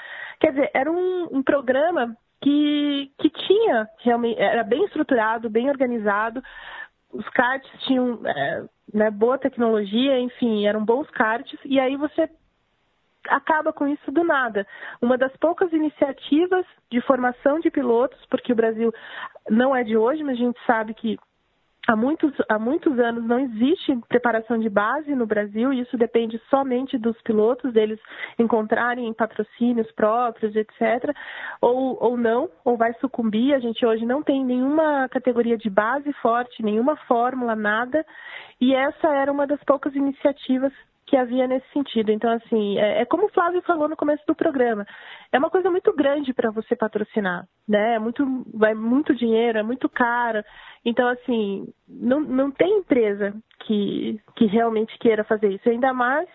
Speaker 4: Quer dizer, era um, um programa que, que tinha realmente, era bem estruturado, bem organizado. Os karts tinham é, né, boa tecnologia, enfim, eram bons karts, e aí você acaba com isso do nada. Uma das poucas iniciativas de formação de pilotos, porque o Brasil não é de hoje, mas a gente sabe que há muitos, há muitos anos não existe preparação de base no Brasil e isso depende somente dos pilotos, deles encontrarem patrocínios próprios, etc. Ou, ou não, ou vai sucumbir. A gente hoje não tem nenhuma categoria de base forte, nenhuma fórmula, nada. E essa era uma das poucas iniciativas que havia nesse sentido. Então, assim, é, é, como o Flávio falou no começo do programa, é uma coisa muito grande para você patrocinar, né? É muito, vai muito dinheiro, é muito caro. Então, assim, não, não tem empresa que, que realmente queira fazer isso, ainda mais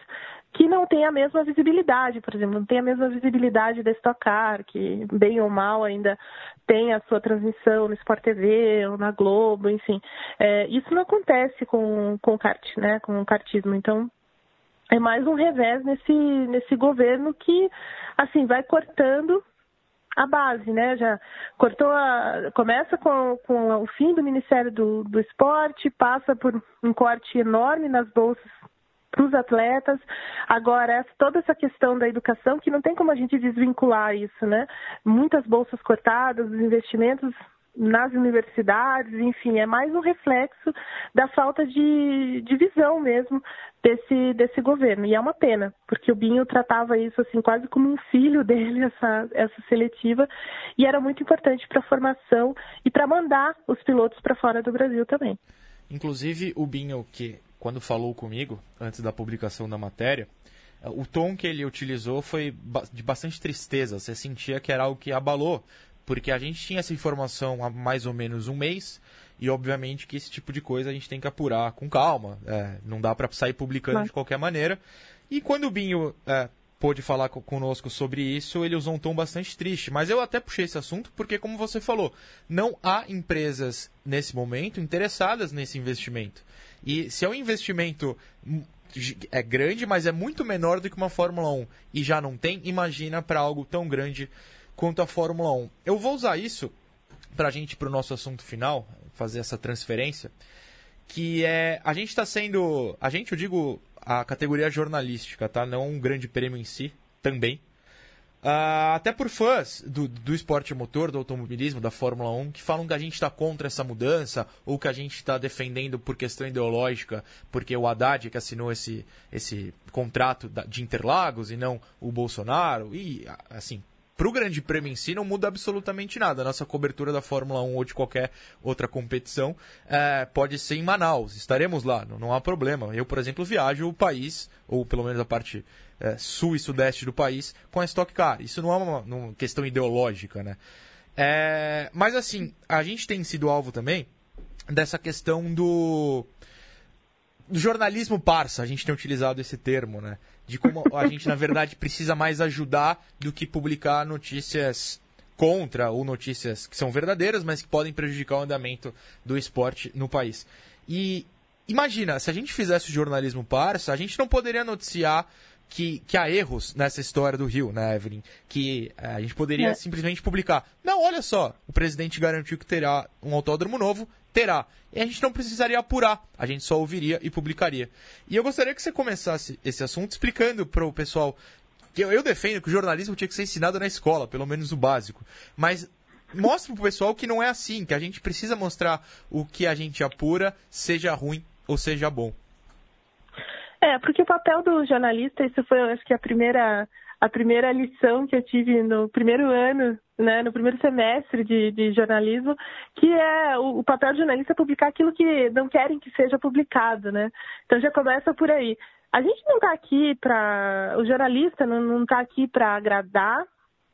Speaker 4: que não tem a mesma visibilidade, por exemplo, não tem a mesma visibilidade da Stock Car, que bem ou mal ainda tem a sua transmissão no Sport TV ou na Globo, enfim. É, isso não acontece com, com o kart, né, com o kartismo. Então, é mais um revés nesse, nesse governo que, assim, vai cortando a base, né? Já cortou a. Começa com, com o fim do Ministério do, do Esporte, passa por um corte enorme nas bolsas para os atletas. Agora, toda essa questão da educação, que não tem como a gente desvincular isso, né? Muitas bolsas cortadas, os investimentos nas universidades, enfim, é mais um reflexo da falta de, de visão mesmo desse, desse governo. E é uma pena, porque o Binho tratava isso assim quase como um filho *laughs* dele, essa, essa seletiva, e era muito importante para a formação e para mandar os pilotos para fora do Brasil também.
Speaker 1: Inclusive, o Binho, que quando falou comigo, antes da publicação da matéria, o tom que ele utilizou foi de bastante tristeza. Você sentia que era algo que abalou porque a gente tinha essa informação há mais ou menos um mês e obviamente que esse tipo de coisa a gente tem que apurar com calma. É, não dá para sair publicando Mas... de qualquer maneira. E quando o Binho é, pôde falar conosco sobre isso, ele usou um tom bastante triste. Mas eu até puxei esse assunto porque, como você falou, não há empresas nesse momento interessadas nesse investimento. E se é um investimento é grande, mas é muito menor do que uma Fórmula 1 e já não tem, imagina para algo tão grande quanto à Fórmula 1. Eu vou usar isso para a gente, para o nosso assunto final, fazer essa transferência, que é, a gente está sendo, a gente, eu digo, a categoria jornalística, tá? Não um grande prêmio em si, também. Uh, até por fãs do, do esporte motor, do automobilismo, da Fórmula 1, que falam que a gente está contra essa mudança, ou que a gente está defendendo por questão ideológica, porque o Haddad que assinou esse, esse contrato de Interlagos e não o Bolsonaro, e assim, para o Grande Prêmio em si não muda absolutamente nada. A nossa cobertura da Fórmula 1 ou de qualquer outra competição é, pode ser em Manaus. Estaremos lá, não, não, há problema. Eu, por exemplo, viajo o país, ou pelo menos a parte é, sul e sudeste do país, com a Stock Car. Isso não é uma, uma questão ideológica, né? É, mas assim, a gente tem sido alvo também dessa questão do, do jornalismo parça. A gente tem utilizado esse termo, né? De como a gente, na verdade, precisa mais ajudar do que publicar notícias contra ou notícias que são verdadeiras, mas que podem prejudicar o andamento do esporte no país. E imagina, se a gente fizesse o jornalismo parça, a gente não poderia noticiar que, que há erros nessa história do Rio, né, Evelyn? Que é, a gente poderia é. simplesmente publicar. Não, olha só, o presidente garantiu que terá um autódromo novo, terá. E a gente não precisaria apurar, a gente só ouviria e publicaria. E eu gostaria que você começasse esse assunto explicando para o pessoal que eu, eu defendo que o jornalismo tinha que ser ensinado na escola, pelo menos o básico. Mas mostra pro pessoal que não é assim, que a gente precisa mostrar o que a gente apura, seja ruim ou seja bom.
Speaker 4: É, porque o papel do jornalista, isso foi, acho que a primeira a primeira lição que eu tive no primeiro ano, né, no primeiro semestre de, de jornalismo, que é o, o, papel do jornalista é publicar aquilo que não querem que seja publicado, né? Então já começa por aí. A gente não está aqui para. O jornalista não está aqui para agradar,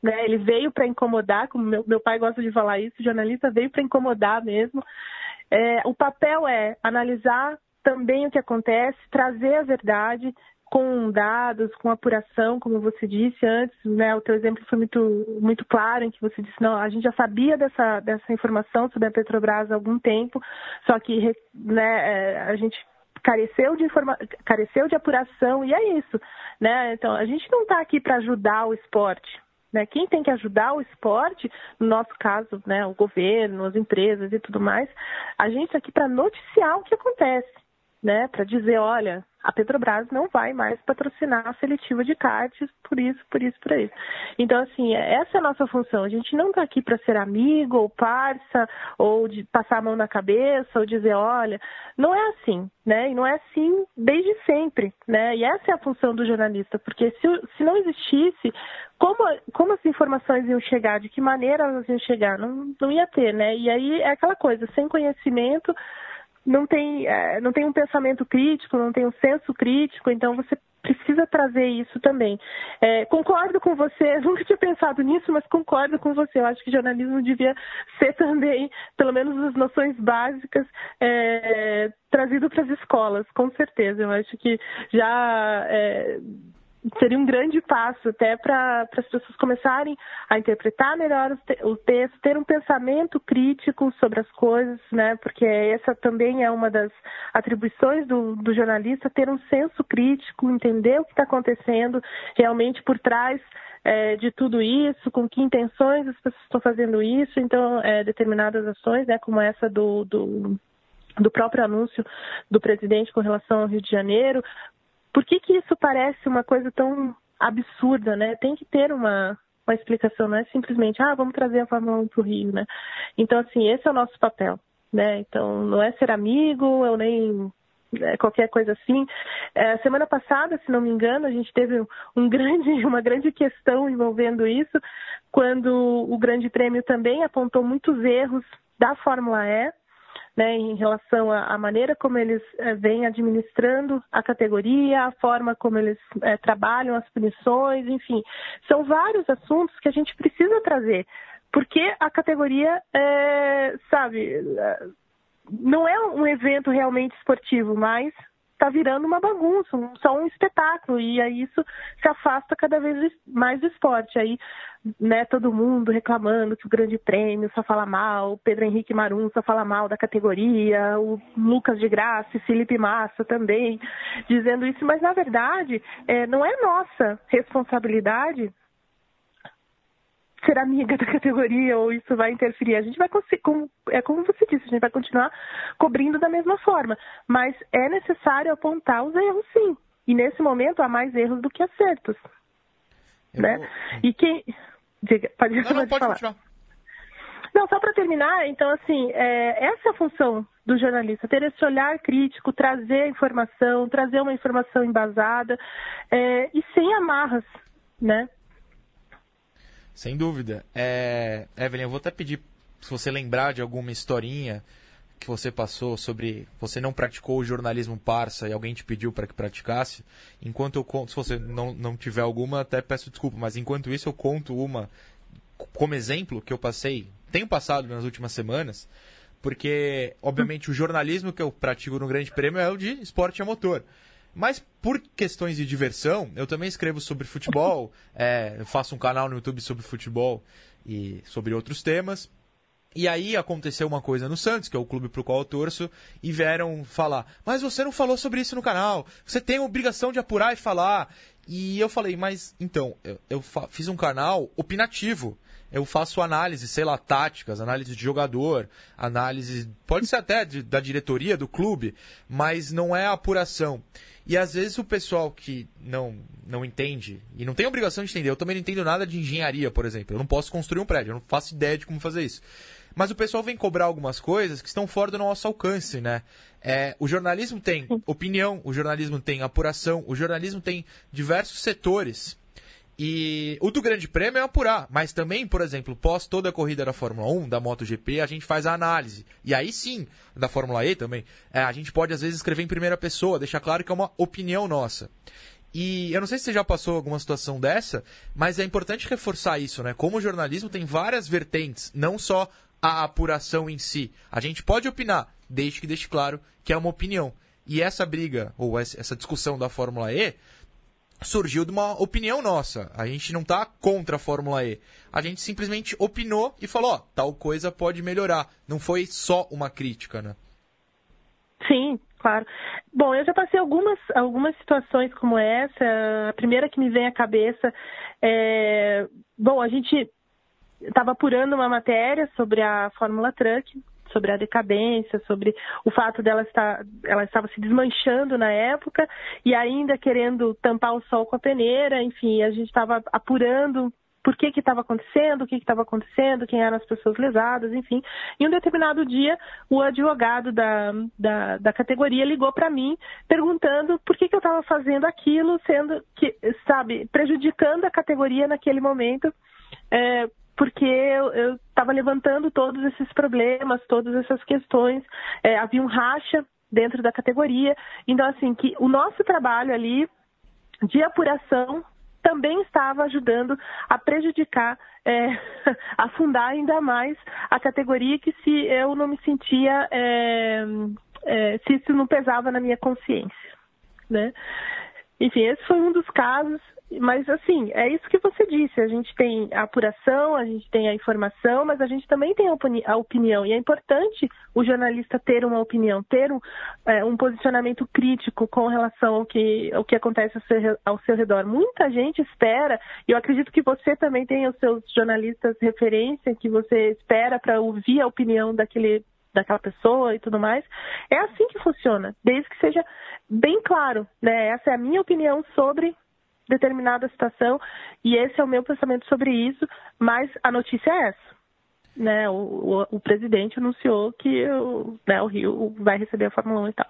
Speaker 4: né? Ele veio para incomodar, como meu, meu pai gosta de falar isso, o jornalista veio para incomodar mesmo. É, o papel é analisar também o que acontece, trazer a verdade com dados, com apuração, como você disse antes, né? O teu exemplo foi muito, muito claro, em que você disse, não, a gente já sabia dessa, dessa informação sobre a Petrobras há algum tempo, só que né, é, a gente careceu de informa... careceu de apuração e é isso, né? Então a gente não está aqui para ajudar o esporte, né? Quem tem que ajudar o esporte, no nosso caso, né, o governo, as empresas e tudo mais, a gente está aqui para noticiar o que acontece né, para dizer, olha, a Petrobras não vai mais patrocinar a seletiva de karts por isso, por isso, por isso. Então, assim, essa é a nossa função. A gente não está aqui para ser amigo ou parça, ou de passar a mão na cabeça, ou dizer, olha, não é assim, né? E não é assim desde sempre, né? E essa é a função do jornalista, porque se, se não existisse, como, como as informações iam chegar, de que maneira elas iam chegar, não, não ia ter, né? E aí é aquela coisa, sem conhecimento não tem, é, não tem um pensamento crítico, não tem um senso crítico, então você precisa trazer isso também. É, concordo com você, *laughs* nunca tinha pensado nisso, mas concordo com você. Eu acho que jornalismo devia ser *laughs* também, pelo menos as noções básicas, é, trazido para as escolas, com certeza. Eu acho que já é, seria um grande passo até para as pessoas começarem a interpretar melhor o texto, ter um pensamento crítico sobre as coisas, né? Porque essa também é uma das atribuições do, do jornalista, ter um senso crítico, entender o que está acontecendo realmente por trás é, de tudo isso, com que intenções as pessoas estão fazendo isso, então é, determinadas ações, né, como essa do, do do próprio anúncio do presidente com relação ao Rio de Janeiro, por que, que isso parece uma coisa tão absurda, né? Tem que ter uma, uma explicação, não é simplesmente, ah, vamos trazer a Fórmula 1 para o Rio, né? Então, assim, esse é o nosso papel, né? Então, não é ser amigo, eu nem é, qualquer coisa assim. É, semana passada, se não me engano, a gente teve um grande, *laughs* uma grande questão envolvendo isso, quando o Grande Prêmio também apontou muitos erros da Fórmula E, né, em relação à, maneira como eles é, vêm administrando a categoria, a forma como eles é, trabalham as punições, enfim. São vários assuntos que a gente precisa trazer, porque a categoria, é, sabe, não é um evento realmente esportivo, mas está virando uma bagunça, só um espetáculo, e aí isso se afasta cada vez mais do esporte. Aí, né, todo mundo reclamando que o Grande Prêmio só fala mal, o Pedro Henrique Marum só fala mal da categoria, o Lucas de Graça e Felipe Massa também dizendo isso, mas na verdade é, não é nossa responsabilidade ser amiga da categoria ou isso vai interferir. A gente vai conseguir, como, é como você disse, a gente vai continuar cobrindo da mesma forma. Mas é necessário apontar os erros, sim. E nesse momento há mais erros do que acertos. né? Vou... E quem. Diga, pode,
Speaker 1: não, não, pode falar. continuar.
Speaker 4: Não, só para terminar, então, assim, é, essa é a função do jornalista, ter esse olhar crítico, trazer a informação, trazer uma informação embasada é, e sem amarras, né?
Speaker 1: Sem dúvida. É... Evelyn, eu vou até pedir se você lembrar de alguma historinha que você passou sobre você não praticou o jornalismo parça e alguém te pediu para que praticasse. Enquanto eu conto, se você não, não tiver alguma, até peço desculpa, mas enquanto isso eu conto uma como exemplo que eu passei, tenho passado nas últimas semanas, porque obviamente o jornalismo que eu pratico no Grande Prêmio é o de esporte a motor. Mas por questões de diversão, eu também escrevo sobre futebol, *laughs* é, faço um canal no YouTube sobre futebol e sobre outros temas. E aí aconteceu uma coisa no Santos, que é o clube pro qual eu torço, e vieram falar: Mas você não falou sobre isso no canal, você tem a obrigação de apurar e falar. E eu falei, mas então, eu, eu fiz um canal opinativo. Eu faço análise, sei lá, táticas, análise de jogador, análise, pode ser até de, da diretoria do clube, mas não é apuração. E às vezes o pessoal que não, não entende, e não tem obrigação de entender, eu também não entendo nada de engenharia, por exemplo. Eu não posso construir um prédio, eu não faço ideia de como fazer isso. Mas o pessoal vem cobrar algumas coisas que estão fora do nosso alcance, né? É, o jornalismo tem opinião, o jornalismo tem apuração, o jornalismo tem diversos setores. E o do Grande Prêmio é apurar, mas também, por exemplo, pós toda a corrida da Fórmula 1, da MotoGP, a gente faz a análise. E aí sim, da Fórmula E também, é, a gente pode às vezes escrever em primeira pessoa, deixar claro que é uma opinião nossa. E eu não sei se você já passou alguma situação dessa, mas é importante reforçar isso, né? Como o jornalismo tem várias vertentes, não só a apuração em si. A gente pode opinar, desde que deixe claro que é uma opinião. E essa briga, ou essa discussão da Fórmula E, surgiu de uma opinião nossa. A gente não está contra a Fórmula E. A gente simplesmente opinou e falou, ó, tal coisa pode melhorar. Não foi só uma crítica, né?
Speaker 4: Sim, claro. Bom, eu já passei algumas, algumas situações como essa. A primeira que me vem à cabeça é. Bom, a gente estava apurando uma matéria sobre a Fórmula Truck, sobre a decadência, sobre o fato dela estar, ela estava se desmanchando na época e ainda querendo tampar o sol com a peneira, enfim, a gente estava apurando por que estava acontecendo, o que estava acontecendo, quem eram as pessoas lesadas, enfim. Em um determinado dia, o advogado da, da, da categoria ligou para mim perguntando por que, que eu estava fazendo aquilo, sendo que, sabe, prejudicando a categoria naquele momento. É, porque eu estava levantando todos esses problemas, todas essas questões. É, havia um racha dentro da categoria. Então, assim, que o nosso trabalho ali de apuração também estava ajudando a prejudicar, é, *laughs* afundar ainda mais a categoria que se eu não me sentia, é, é, se isso não pesava na minha consciência, né? Enfim, esse foi um dos casos. Mas, assim, é isso que você disse. A gente tem a apuração, a gente tem a informação, mas a gente também tem a opinião. E é importante o jornalista ter uma opinião, ter um, é, um posicionamento crítico com relação ao que, ao que acontece ao seu, ao seu redor. Muita gente espera, e eu acredito que você também tem os seus jornalistas referência, que você espera para ouvir a opinião daquele daquela pessoa e tudo mais. É assim que funciona, desde que seja bem claro, né? Essa é a minha opinião sobre determinada situação e esse é o meu pensamento sobre isso, mas a notícia é essa. Né, o, o, o presidente anunciou que o, né, o Rio vai receber a Fórmula 1 e tal.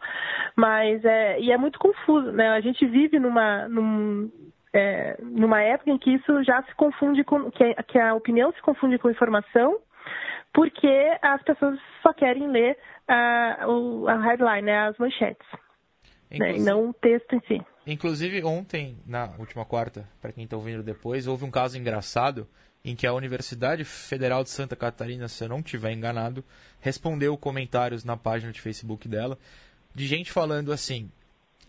Speaker 4: Mas é, e é muito confuso, né? A gente vive numa, num, é, numa época em que isso já se confunde com que, que a opinião se confunde com informação, porque as pessoas só querem ler a, a headline, né, as manchetes, né, e não o texto em si.
Speaker 1: Inclusive, ontem, na última quarta, para quem está ouvindo depois, houve um caso engraçado em que a Universidade Federal de Santa Catarina, se eu não estiver enganado, respondeu comentários na página de Facebook dela de gente falando assim: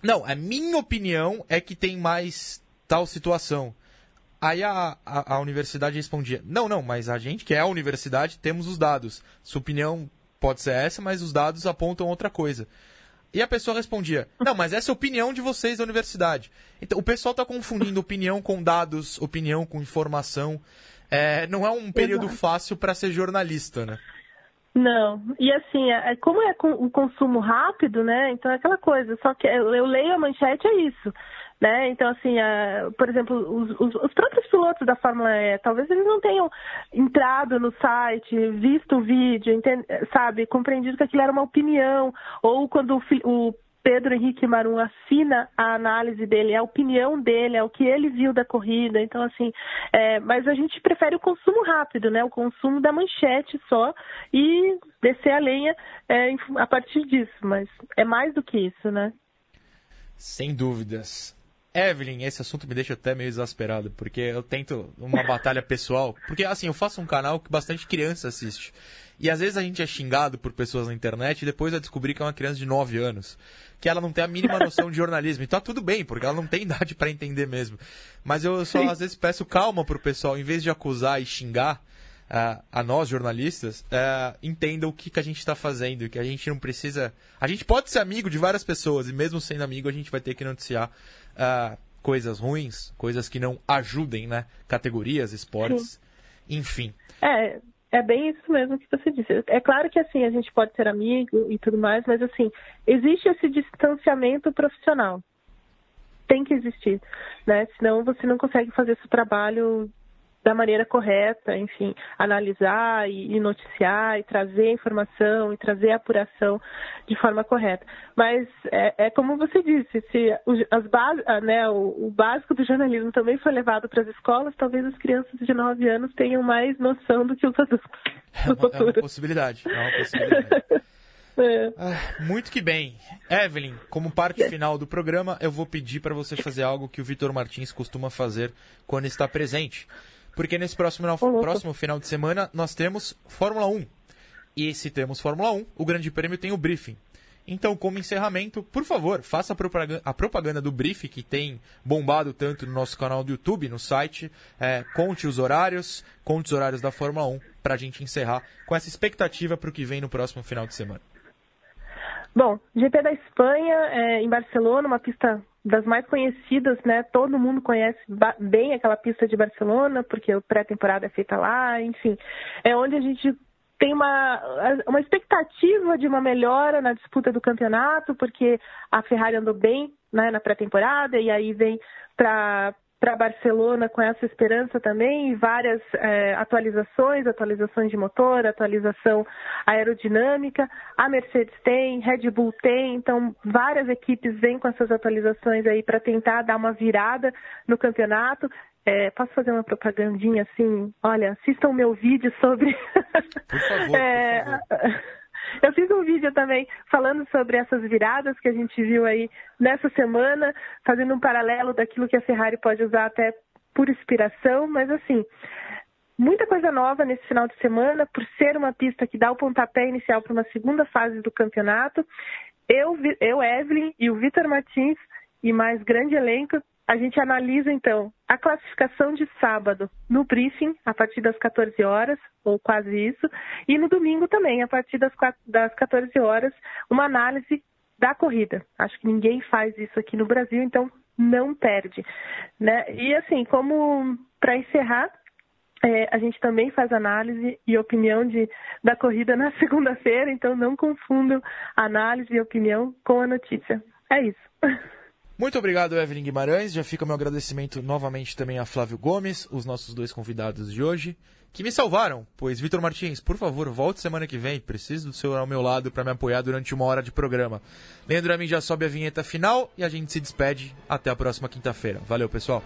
Speaker 1: Não, a minha opinião é que tem mais tal situação. Aí a, a, a, universidade respondia: Não, não, mas a gente que é a universidade temos os dados. Sua opinião pode ser essa, mas os dados apontam outra coisa. E a pessoa respondia: Não, mas essa é a opinião de vocês da universidade. Então, o pessoal está confundindo *laughs* opinião com dados, opinião com informação. É, não é um período Exato. fácil para ser jornalista, né?
Speaker 4: Não, e assim, é, é como é o consumo rápido, né? Então é aquela coisa, só que eu leio a manchete, é isso. Né? Então, assim, por exemplo, os, os, os, próprios pilotos da Fórmula E, talvez eles não tenham entrado no site, visto o vídeo, sabe, compreendido que aquilo era uma opinião, ou quando o, o Pedro Henrique Marum assina a análise dele, é a opinião dele, é o que ele viu da corrida. Então, assim, é, mas a gente prefere o consumo rápido, né? O consumo da manchete só e descer a lenha é, a partir disso. Mas é mais do que isso, né?
Speaker 1: Sem dúvidas. Evelyn, esse assunto me deixa até meio exasperado, porque eu tento uma batalha pessoal. Porque, assim, eu faço um canal que bastante criança assiste. E às vezes a gente é xingado por pessoas na internet e depois vai descobrir que é uma criança de 9 anos. Que ela não tem a mínima noção de jornalismo. E tá tudo bem, porque ela não tem *laughs* idade para entender mesmo. Mas eu só, às vezes, peço calma pro pessoal, em vez de acusar e xingar. Uh, a nós jornalistas uh, entenda o que, que a gente está fazendo, que a gente não precisa. A gente pode ser amigo de várias pessoas e mesmo sendo amigo a gente vai ter que noticiar uh, coisas ruins, coisas que não ajudem, né? Categorias, esportes, Sim. enfim.
Speaker 4: É, é bem isso mesmo que você disse. É claro que assim, a gente pode ser amigo e tudo mais, mas assim, existe esse distanciamento profissional. Tem que existir, né? Senão você não consegue fazer esse trabalho da maneira correta, enfim, analisar e, e, noticiar e trazer informação e trazer apuração de forma correta. Mas é, é como você disse, se as base, ah, né, o, o, básico do jornalismo também foi levado para as escolas, talvez as crianças de 9 anos tenham mais noção do que os adultos. *laughs*
Speaker 1: É uma, é uma possibilidade. É uma possibilidade. *laughs* É. Ah, muito que bem. Evelyn, como parte final do programa, eu vou pedir para você fazer algo que o Vitor Martins costuma fazer quando está presente porque nesse próximo, próximo final de semana nós temos Fórmula 1. E se temos Fórmula 1, o Grande Prêmio tem o briefing. Então, como encerramento, por favor, faça a propaganda, a propaganda do briefing que tem bombado tanto no nosso canal do YouTube, no site. É, conte os horários, conte os horários da Fórmula 1 para a gente encerrar com essa expectativa para o que vem no próximo final de semana.
Speaker 4: Bom, GP da Espanha, é, em Barcelona, uma pista das mais conhecidas, né? Todo mundo conhece bem aquela pista de Barcelona, porque a pré-temporada é feita lá, enfim. É onde a gente tem uma, uma expectativa de uma melhora na disputa do campeonato, porque a Ferrari andou bem né, na pré-temporada e aí vem para para Barcelona com essa esperança também, várias é, atualizações, atualizações de motor, atualização aerodinâmica. A Mercedes tem, Red Bull tem, então várias equipes vêm com essas atualizações aí para tentar dar uma virada no campeonato. É, posso fazer uma propagandinha assim? Olha, assistam o meu vídeo sobre.
Speaker 1: Por favor, *laughs* é... por favor.
Speaker 4: Eu fiz um vídeo também falando sobre essas viradas que a gente viu aí nessa semana, fazendo um paralelo daquilo que a Ferrari pode usar até por inspiração, mas assim, muita coisa nova nesse final de semana, por ser uma pista que dá o pontapé inicial para uma segunda fase do campeonato. Eu, eu Evelyn e o Vitor Martins e mais grande elenco a gente analisa então a classificação de sábado no briefing a partir das 14 horas, ou quase isso, e no domingo também, a partir das, das 14 horas, uma análise da corrida. Acho que ninguém faz isso aqui no Brasil, então não perde. Né? E assim, como para encerrar, é, a gente também faz análise e opinião de, da corrida na *laughs* segunda-feira, então não confundam análise e opinião com a notícia. É isso. *laughs*
Speaker 1: Muito obrigado, Evelyn Guimarães. Já fica meu agradecimento novamente também a Flávio Gomes, os nossos dois convidados de hoje, que me salvaram. Pois, Vitor Martins, por favor, volte semana que vem. Preciso do senhor ao meu lado para me apoiar durante uma hora de programa. Leandro Amin já sobe a vinheta final e a gente se despede. Até a próxima quinta-feira. Valeu, pessoal.